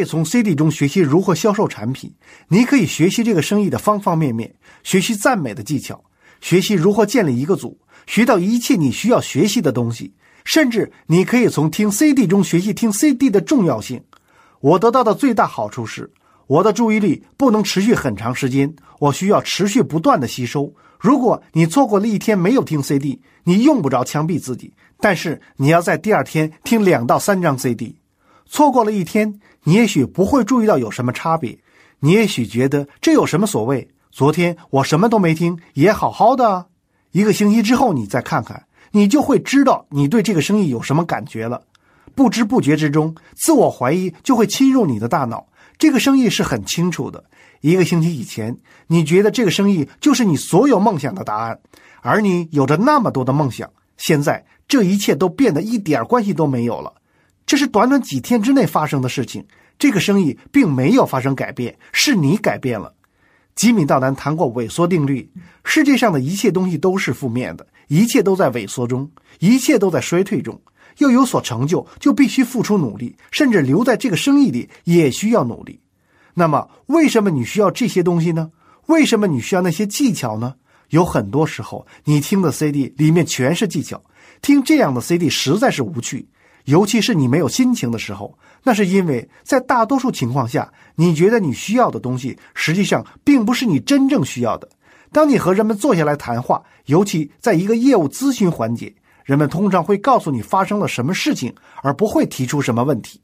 可以从 CD 中学习如何销售产品，你可以学习这个生意的方方面面，学习赞美的技巧，学习如何建立一个组，学到一切你需要学习的东西。甚至你可以从听 CD 中学习听 CD 的重要性。我得到的最大好处是，我的注意力不能持续很长时间，我需要持续不断的吸收。如果你错过了一天没有听 CD，你用不着枪毙自己，但是你要在第二天听两到三张 CD。错过了一天，你也许不会注意到有什么差别，你也许觉得这有什么所谓？昨天我什么都没听，也好好的啊。一个星期之后，你再看看，你就会知道你对这个生意有什么感觉了。不知不觉之中，自我怀疑就会侵入你的大脑。这个生意是很清楚的。一个星期以前，你觉得这个生意就是你所有梦想的答案，而你有着那么多的梦想。现在，这一切都变得一点关系都没有了。这是短短几天之内发生的事情。这个生意并没有发生改变，是你改变了。吉米·道南谈过萎缩定律：世界上的一切东西都是负面的，一切都在萎缩中，一切都在衰退中。要有所成就，就必须付出努力，甚至留在这个生意里也需要努力。那么，为什么你需要这些东西呢？为什么你需要那些技巧呢？有很多时候，你听的 CD 里面全是技巧，听这样的 CD 实在是无趣，尤其是你没有心情的时候。那是因为在大多数情况下，你觉得你需要的东西，实际上并不是你真正需要的。当你和人们坐下来谈话，尤其在一个业务咨询环节。人们通常会告诉你发生了什么事情，而不会提出什么问题。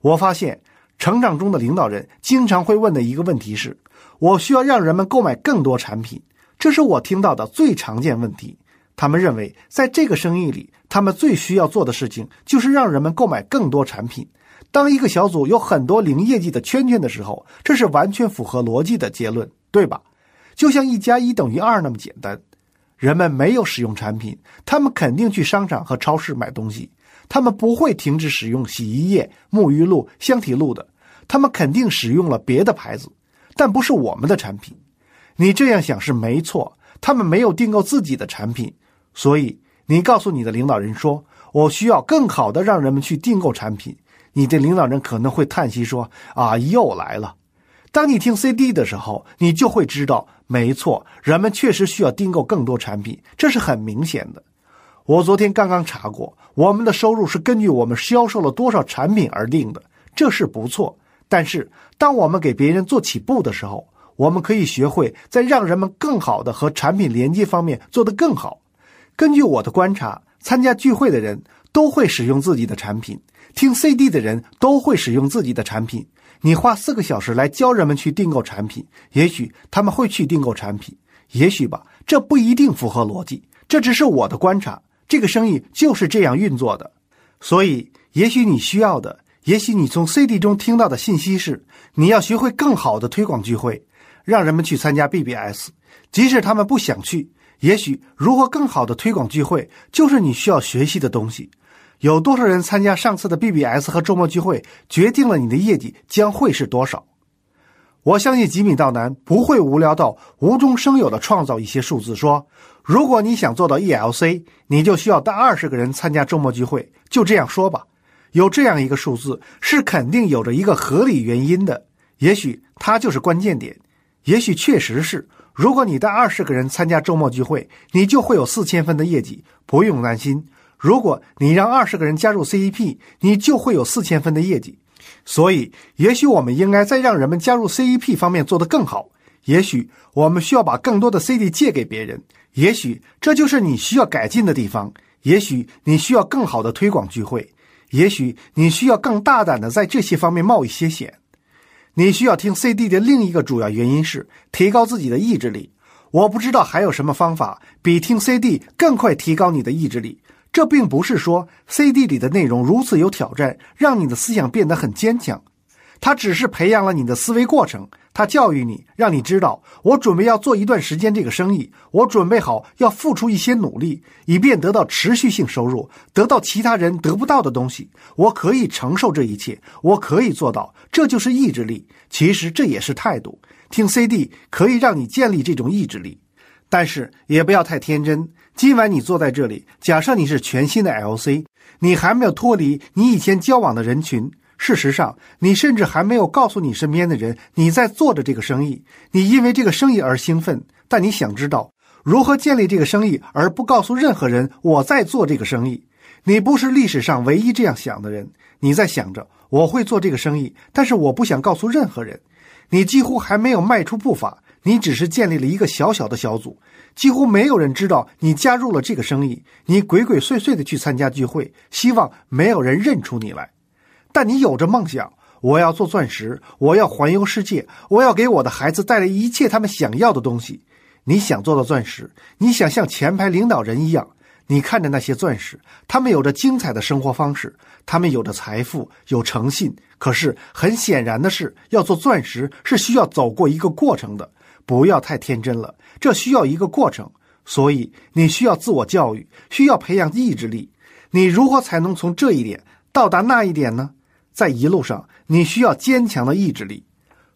我发现，成长中的领导人经常会问的一个问题是：我需要让人们购买更多产品。这是我听到的最常见问题。他们认为，在这个生意里，他们最需要做的事情就是让人们购买更多产品。当一个小组有很多零业绩的圈圈的时候，这是完全符合逻辑的结论，对吧？就像一加一等于二那么简单。人们没有使用产品，他们肯定去商场和超市买东西。他们不会停止使用洗衣液、沐浴露、香体露的。他们肯定使用了别的牌子，但不是我们的产品。你这样想是没错。他们没有订购自己的产品，所以你告诉你的领导人说：“我需要更好的让人们去订购产品。”你的领导人可能会叹息说：“啊，又来了。”当你听 CD 的时候，你就会知道，没错，人们确实需要订购更多产品，这是很明显的。我昨天刚刚查过，我们的收入是根据我们销售了多少产品而定的，这是不错。但是，当我们给别人做起步的时候，我们可以学会在让人们更好的和产品连接方面做得更好。根据我的观察，参加聚会的人都会使用自己的产品，听 CD 的人都会使用自己的产品。你花四个小时来教人们去订购产品，也许他们会去订购产品，也许吧，这不一定符合逻辑。这只是我的观察，这个生意就是这样运作的。所以，也许你需要的，也许你从 CD 中听到的信息是，你要学会更好的推广聚会，让人们去参加 BBS，即使他们不想去。也许如何更好的推广聚会，就是你需要学习的东西。有多少人参加上次的 BBS 和周末聚会，决定了你的业绩将会是多少？我相信吉米道南不会无聊到无中生有的创造一些数字，说如果你想做到 ELC，你就需要带二十个人参加周末聚会。就这样说吧，有这样一个数字是肯定有着一个合理原因的，也许它就是关键点，也许确实是，如果你带二十个人参加周末聚会，你就会有四千分的业绩，不用担心。如果你让二十个人加入 CEP，你就会有四千分的业绩。所以，也许我们应该在让人们加入 CEP 方面做得更好。也许我们需要把更多的 CD 借给别人。也许这就是你需要改进的地方。也许你需要更好的推广聚会。也许你需要更大胆的在这些方面冒一些险。你需要听 CD 的另一个主要原因是提高自己的意志力。我不知道还有什么方法比听 CD 更快提高你的意志力。这并不是说 CD 里的内容如此有挑战，让你的思想变得很坚强。他只是培养了你的思维过程，他教育你，让你知道我准备要做一段时间这个生意，我准备好要付出一些努力，以便得到持续性收入，得到其他人得不到的东西。我可以承受这一切，我可以做到。这就是意志力。其实这也是态度。听 CD 可以让你建立这种意志力，但是也不要太天真。今晚你坐在这里，假设你是全新的 LC，你还没有脱离你以前交往的人群，事实上，你甚至还没有告诉你身边的人你在做着这个生意。你因为这个生意而兴奋，但你想知道如何建立这个生意，而不告诉任何人我在做这个生意。你不是历史上唯一这样想的人。你在想着我会做这个生意，但是我不想告诉任何人。你几乎还没有迈出步伐，你只是建立了一个小小的小组，几乎没有人知道你加入了这个生意。你鬼鬼祟祟的去参加聚会，希望没有人认出你来。但你有着梦想，我要做钻石，我要环游世界，我要给我的孩子带来一切他们想要的东西。你想做到钻石，你想像前排领导人一样。你看着那些钻石，他们有着精彩的生活方式，他们有着财富，有诚信。可是很显然的是，要做钻石是需要走过一个过程的。不要太天真了，这需要一个过程。所以你需要自我教育，需要培养意志力。你如何才能从这一点到达那一点呢？在一路上，你需要坚强的意志力。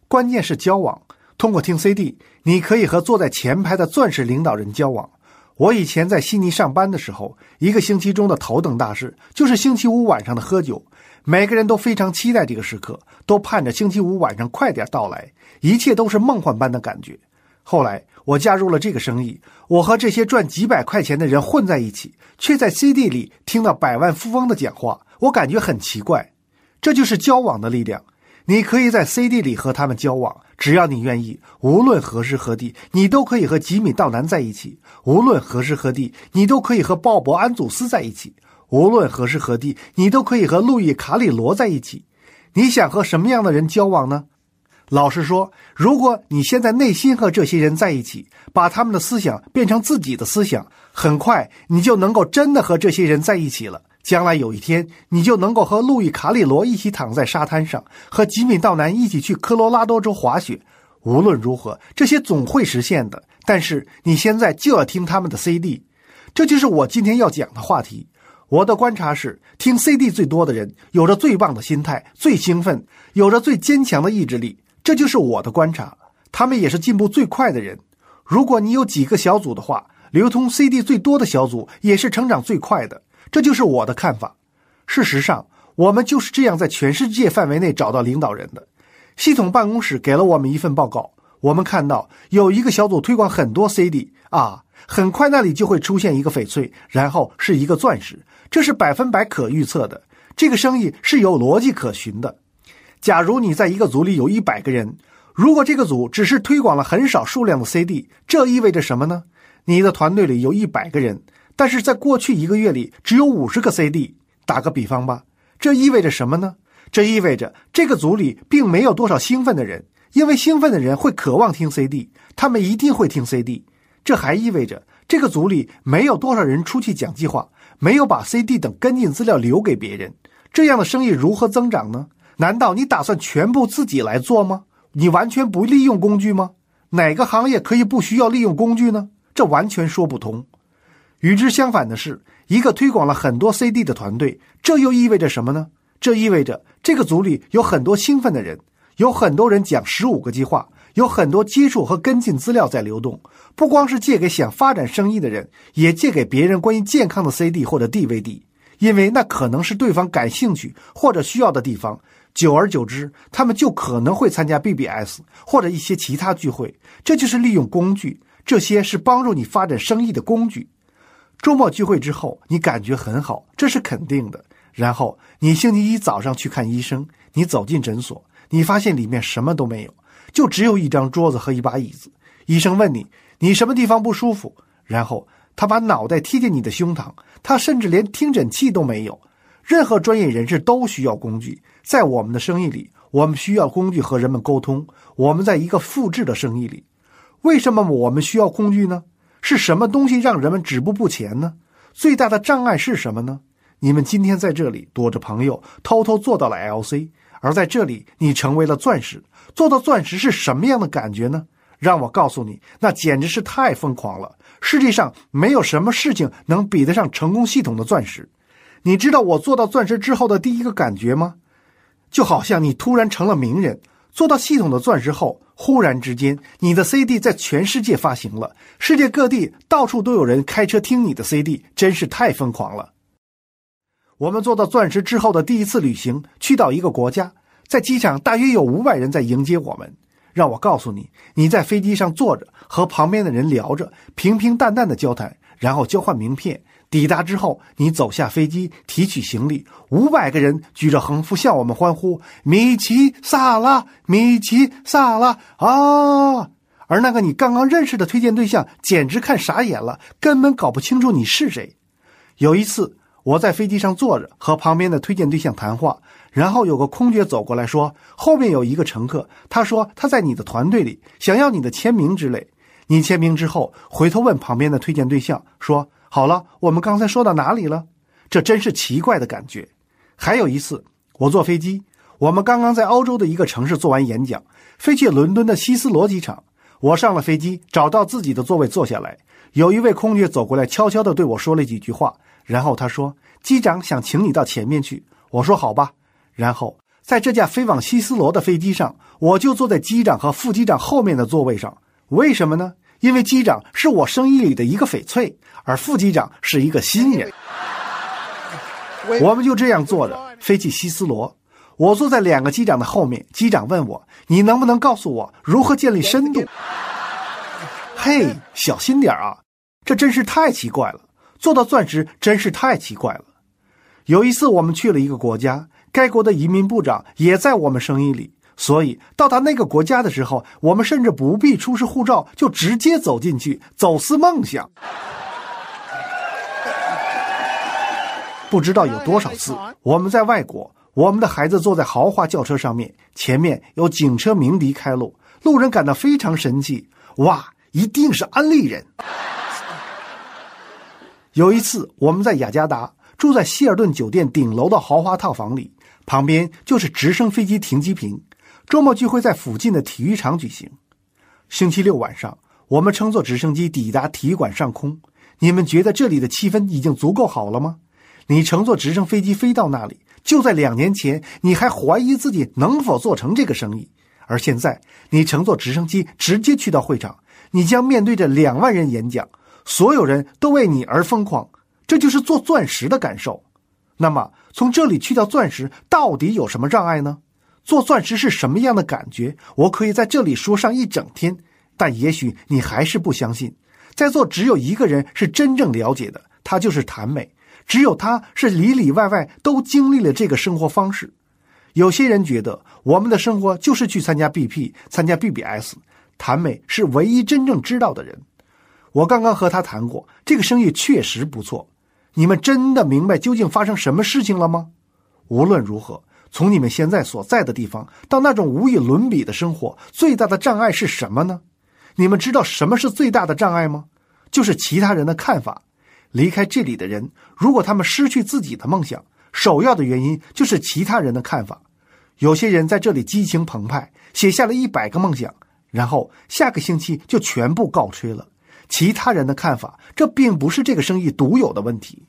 关键是交往。通过听 CD，你可以和坐在前排的钻石领导人交往。我以前在悉尼上班的时候，一个星期中的头等大事就是星期五晚上的喝酒。每个人都非常期待这个时刻，都盼着星期五晚上快点到来，一切都是梦幻般的感觉。后来我加入了这个生意，我和这些赚几百块钱的人混在一起，却在 CD 里听到百万富翁的讲话，我感觉很奇怪。这就是交往的力量。你可以在 CD 里和他们交往，只要你愿意。无论何时何地，你都可以和吉米·道南在一起；无论何时何地，你都可以和鲍勃·安祖斯在一起；无论何时何地，你都可以和路易·卡里罗在一起。你想和什么样的人交往呢？老实说，如果你现在内心和这些人在一起，把他们的思想变成自己的思想，很快你就能够真的和这些人在一起了。将来有一天，你就能够和路易·卡里罗一起躺在沙滩上，和吉米·道南一起去科罗拉多州滑雪。无论如何，这些总会实现的。但是你现在就要听他们的 CD，这就是我今天要讲的话题。我的观察是，听 CD 最多的人，有着最棒的心态，最兴奋，有着最坚强的意志力。这就是我的观察。他们也是进步最快的人。如果你有几个小组的话，流通 CD 最多的小组也是成长最快的。这就是我的看法。事实上，我们就是这样在全世界范围内找到领导人的。系统办公室给了我们一份报告，我们看到有一个小组推广很多 CD 啊，很快那里就会出现一个翡翠，然后是一个钻石，这是百分百可预测的。这个生意是有逻辑可循的。假如你在一个组里有一百个人，如果这个组只是推广了很少数量的 CD，这意味着什么呢？你的团队里有一百个人。但是在过去一个月里，只有五十个 CD。打个比方吧，这意味着什么呢？这意味着这个组里并没有多少兴奋的人，因为兴奋的人会渴望听 CD，他们一定会听 CD。这还意味着这个组里没有多少人出去讲计划，没有把 CD 等跟进资料留给别人。这样的生意如何增长呢？难道你打算全部自己来做吗？你完全不利用工具吗？哪个行业可以不需要利用工具呢？这完全说不通。与之相反的是，一个推广了很多 CD 的团队，这又意味着什么呢？这意味着这个组里有很多兴奋的人，有很多人讲十五个计划，有很多接触和跟进资料在流动。不光是借给想发展生意的人，也借给别人关于健康的 CD 或者 DVD，因为那可能是对方感兴趣或者需要的地方。久而久之，他们就可能会参加 BBS 或者一些其他聚会。这就是利用工具，这些是帮助你发展生意的工具。周末聚会之后，你感觉很好，这是肯定的。然后你星期一早上去看医生，你走进诊所，你发现里面什么都没有，就只有一张桌子和一把椅子。医生问你，你什么地方不舒服？然后他把脑袋贴近你的胸膛，他甚至连听诊器都没有。任何专业人士都需要工具，在我们的生意里，我们需要工具和人们沟通。我们在一个复制的生意里，为什么我们需要工具呢？是什么东西让人们止步不前呢？最大的障碍是什么呢？你们今天在这里躲着朋友，偷偷做到了 LC，而在这里你成为了钻石。做到钻石是什么样的感觉呢？让我告诉你，那简直是太疯狂了。世界上没有什么事情能比得上成功系统的钻石。你知道我做到钻石之后的第一个感觉吗？就好像你突然成了名人。做到系统的钻石后，忽然之间，你的 CD 在全世界发行了，世界各地到处都有人开车听你的 CD，真是太疯狂了。我们做到钻石之后的第一次旅行，去到一个国家，在机场大约有五百人在迎接我们。让我告诉你，你在飞机上坐着，和旁边的人聊着，平平淡淡的交谈，然后交换名片。抵达之后，你走下飞机，提取行李，五百个人举着横幅向我们欢呼：“米奇萨拉，米奇萨拉啊！”而那个你刚刚认识的推荐对象简直看傻眼了，根本搞不清楚你是谁。有一次，我在飞机上坐着，和旁边的推荐对象谈话，然后有个空姐走过来说：“后面有一个乘客，他说他在你的团队里，想要你的签名之类。”你签名之后，回头问旁边的推荐对象说：“好了，我们刚才说到哪里了？”这真是奇怪的感觉。还有一次，我坐飞机，我们刚刚在欧洲的一个城市做完演讲，飞去伦敦的希斯罗机场。我上了飞机，找到自己的座位坐下来。有一位空姐走过来，悄悄地对我说了几句话，然后她说：“机长想请你到前面去。”我说：“好吧。”然后在这架飞往希斯罗的飞机上，我就坐在机长和副机长后面的座位上。为什么呢？因为机长是我生意里的一个翡翠，而副机长是一个新人。我们就这样坐着飞去希斯罗。我坐在两个机长的后面，机长问我：“你能不能告诉我如何建立深度？”嘿，小心点啊！这真是太奇怪了。做到钻石真是太奇怪了。有一次我们去了一个国家，该国的移民部长也在我们生意里，所以到达那个国家的时候，我们甚至不必出示护照，就直接走进去，走私梦想。不知道有多少次我们在外国。我们的孩子坐在豪华轿车上面，前面有警车鸣笛开路，路人感到非常神气。哇，一定是安利人！有一次，我们在雅加达住在希尔顿酒店顶楼的豪华套房里，旁边就是直升飞机停机坪。周末聚会在附近的体育场举行。星期六晚上，我们乘坐直升机抵达体育馆上空。你们觉得这里的气氛已经足够好了吗？你乘坐直升飞机飞到那里。就在两年前，你还怀疑自己能否做成这个生意，而现在你乘坐直升机直接去到会场，你将面对着两万人演讲，所有人都为你而疯狂，这就是做钻石的感受。那么，从这里去到钻石到底有什么障碍呢？做钻石是什么样的感觉？我可以在这里说上一整天，但也许你还是不相信。在座只有一个人是真正了解的，他就是谭美。只有他是里里外外都经历了这个生活方式。有些人觉得我们的生活就是去参加 BP、参加 BBS。谭美是唯一真正知道的人。我刚刚和他谈过，这个生意确实不错。你们真的明白究竟发生什么事情了吗？无论如何，从你们现在所在的地方到那种无与伦比的生活，最大的障碍是什么呢？你们知道什么是最大的障碍吗？就是其他人的看法。离开这里的人，如果他们失去自己的梦想，首要的原因就是其他人的看法。有些人在这里激情澎湃，写下了一百个梦想，然后下个星期就全部告吹了。其他人的看法，这并不是这个生意独有的问题。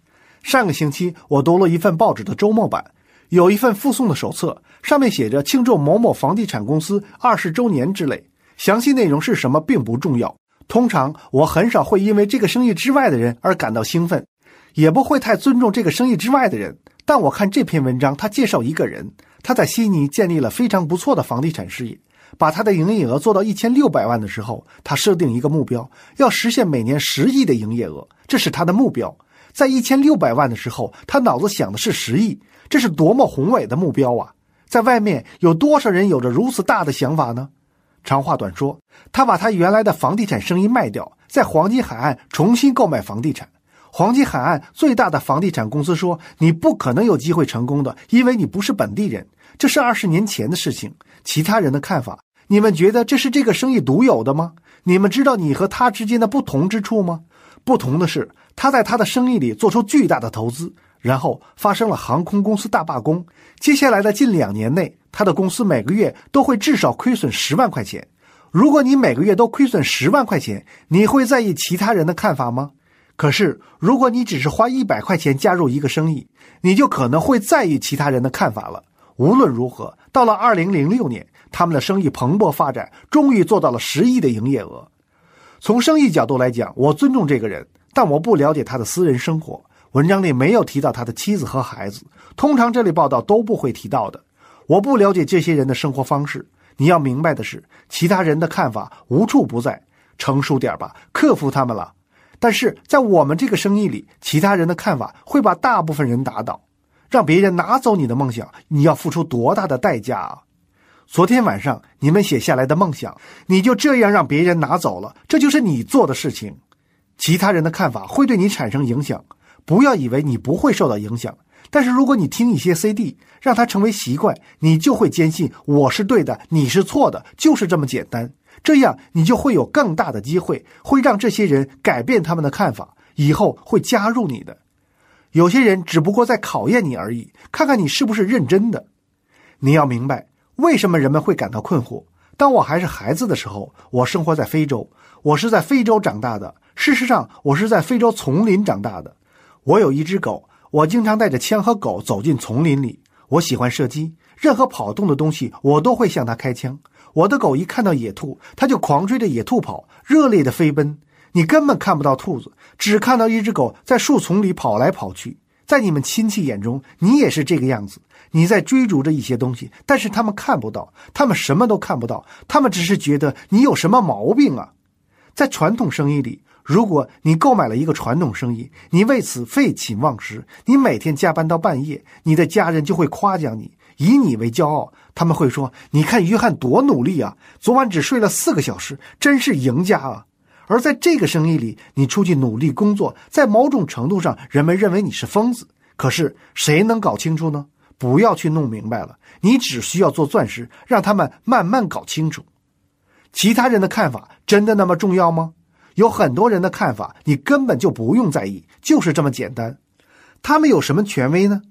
上个星期我读了一份报纸的周末版，有一份附送的手册，上面写着庆祝某某房地产公司二十周年之类，详细内容是什么并不重要。通常我很少会因为这个生意之外的人而感到兴奋，也不会太尊重这个生意之外的人。但我看这篇文章，他介绍一个人，他在悉尼建立了非常不错的房地产事业，把他的营业额做到一千六百万的时候，他设定一个目标，要实现每年十亿的营业额，这是他的目标。在一千六百万的时候，他脑子想的是十亿，这是多么宏伟的目标啊！在外面有多少人有着如此大的想法呢？长话短说，他把他原来的房地产生意卖掉，在黄金海岸重新购买房地产。黄金海岸最大的房地产公司说：“你不可能有机会成功的，因为你不是本地人。”这是二十年前的事情。其他人的看法，你们觉得这是这个生意独有的吗？你们知道你和他之间的不同之处吗？不同的是，他在他的生意里做出巨大的投资，然后发生了航空公司大罢工。接下来的近两年内。他的公司每个月都会至少亏损十万块钱。如果你每个月都亏损十万块钱，你会在意其他人的看法吗？可是，如果你只是花一百块钱加入一个生意，你就可能会在意其他人的看法了。无论如何，到了二零零六年，他们的生意蓬勃发展，终于做到了十亿的营业额。从生意角度来讲，我尊重这个人，但我不了解他的私人生活。文章里没有提到他的妻子和孩子，通常这类报道都不会提到的。我不了解这些人的生活方式。你要明白的是，其他人的看法无处不在，成熟点吧，克服他们了。但是在我们这个生意里，其他人的看法会把大部分人打倒。让别人拿走你的梦想，你要付出多大的代价啊！昨天晚上你们写下来的梦想，你就这样让别人拿走了，这就是你做的事情。其他人的看法会对你产生影响，不要以为你不会受到影响。但是如果你听一些 CD，让它成为习惯，你就会坚信我是对的，你是错的，就是这么简单。这样你就会有更大的机会，会让这些人改变他们的看法，以后会加入你的。有些人只不过在考验你而已，看看你是不是认真的。你要明白，为什么人们会感到困惑。当我还是孩子的时候，我生活在非洲，我是在非洲长大的。事实上，我是在非洲丛林长大的。我有一只狗，我经常带着枪和狗走进丛林里。我喜欢射击，任何跑动的东西我都会向它开枪。我的狗一看到野兔，它就狂追着野兔跑，热烈的飞奔。你根本看不到兔子，只看到一只狗在树丛里跑来跑去。在你们亲戚眼中，你也是这个样子。你在追逐着一些东西，但是他们看不到，他们什么都看不到，他们只是觉得你有什么毛病啊。在传统生意里，如果你购买了一个传统生意，你为此废寝忘食，你每天加班到半夜，你的家人就会夸奖你，以你为骄傲。他们会说：“你看约翰多努力啊，昨晚只睡了四个小时，真是赢家啊。”而在这个生意里，你出去努力工作，在某种程度上，人们认为你是疯子。可是谁能搞清楚呢？不要去弄明白了，你只需要做钻石，让他们慢慢搞清楚。其他人的看法真的那么重要吗？有很多人的看法你根本就不用在意，就是这么简单。他们有什么权威呢？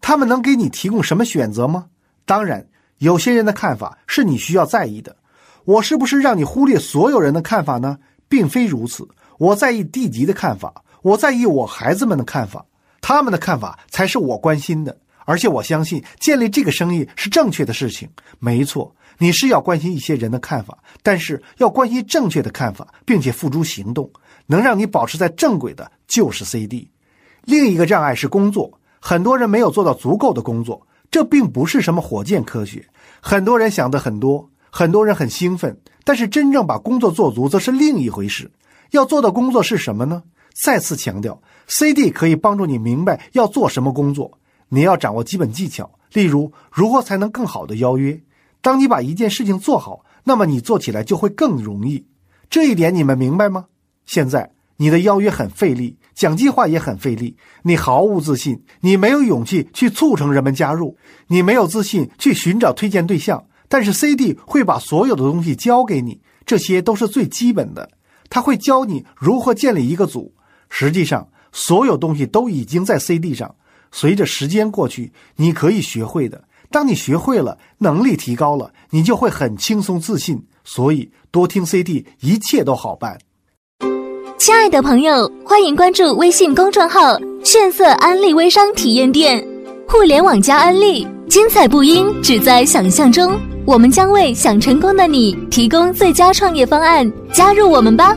他们能给你提供什么选择吗？当然，有些人的看法是你需要在意的。我是不是让你忽略所有人的看法呢？并非如此，我在意地级的看法，我在意我孩子们的看法，他们的看法才是我关心的。而且我相信建立这个生意是正确的事情。没错，你是要关心一些人的看法，但是要关心正确的看法，并且付诸行动，能让你保持在正轨的，就是 CD。另一个障碍是工作，很多人没有做到足够的工作，这并不是什么火箭科学。很多人想的很多，很多人很兴奋。但是真正把工作做足，则是另一回事。要做的工作是什么呢？再次强调，CD 可以帮助你明白要做什么工作。你要掌握基本技巧，例如如何才能更好的邀约。当你把一件事情做好，那么你做起来就会更容易。这一点你们明白吗？现在你的邀约很费力，讲计划也很费力，你毫无自信，你没有勇气去促成人们加入，你没有自信去寻找推荐对象。但是 CD 会把所有的东西教给你，这些都是最基本的。他会教你如何建立一个组。实际上，所有东西都已经在 CD 上。随着时间过去，你可以学会的。当你学会了，能力提高了，你就会很轻松自信。所以，多听 CD，一切都好办。亲爱的朋友，欢迎关注微信公众号“炫色安利微商体验店”，互联网加安利，精彩不应只在想象中。我们将为想成功的你提供最佳创业方案，加入我们吧。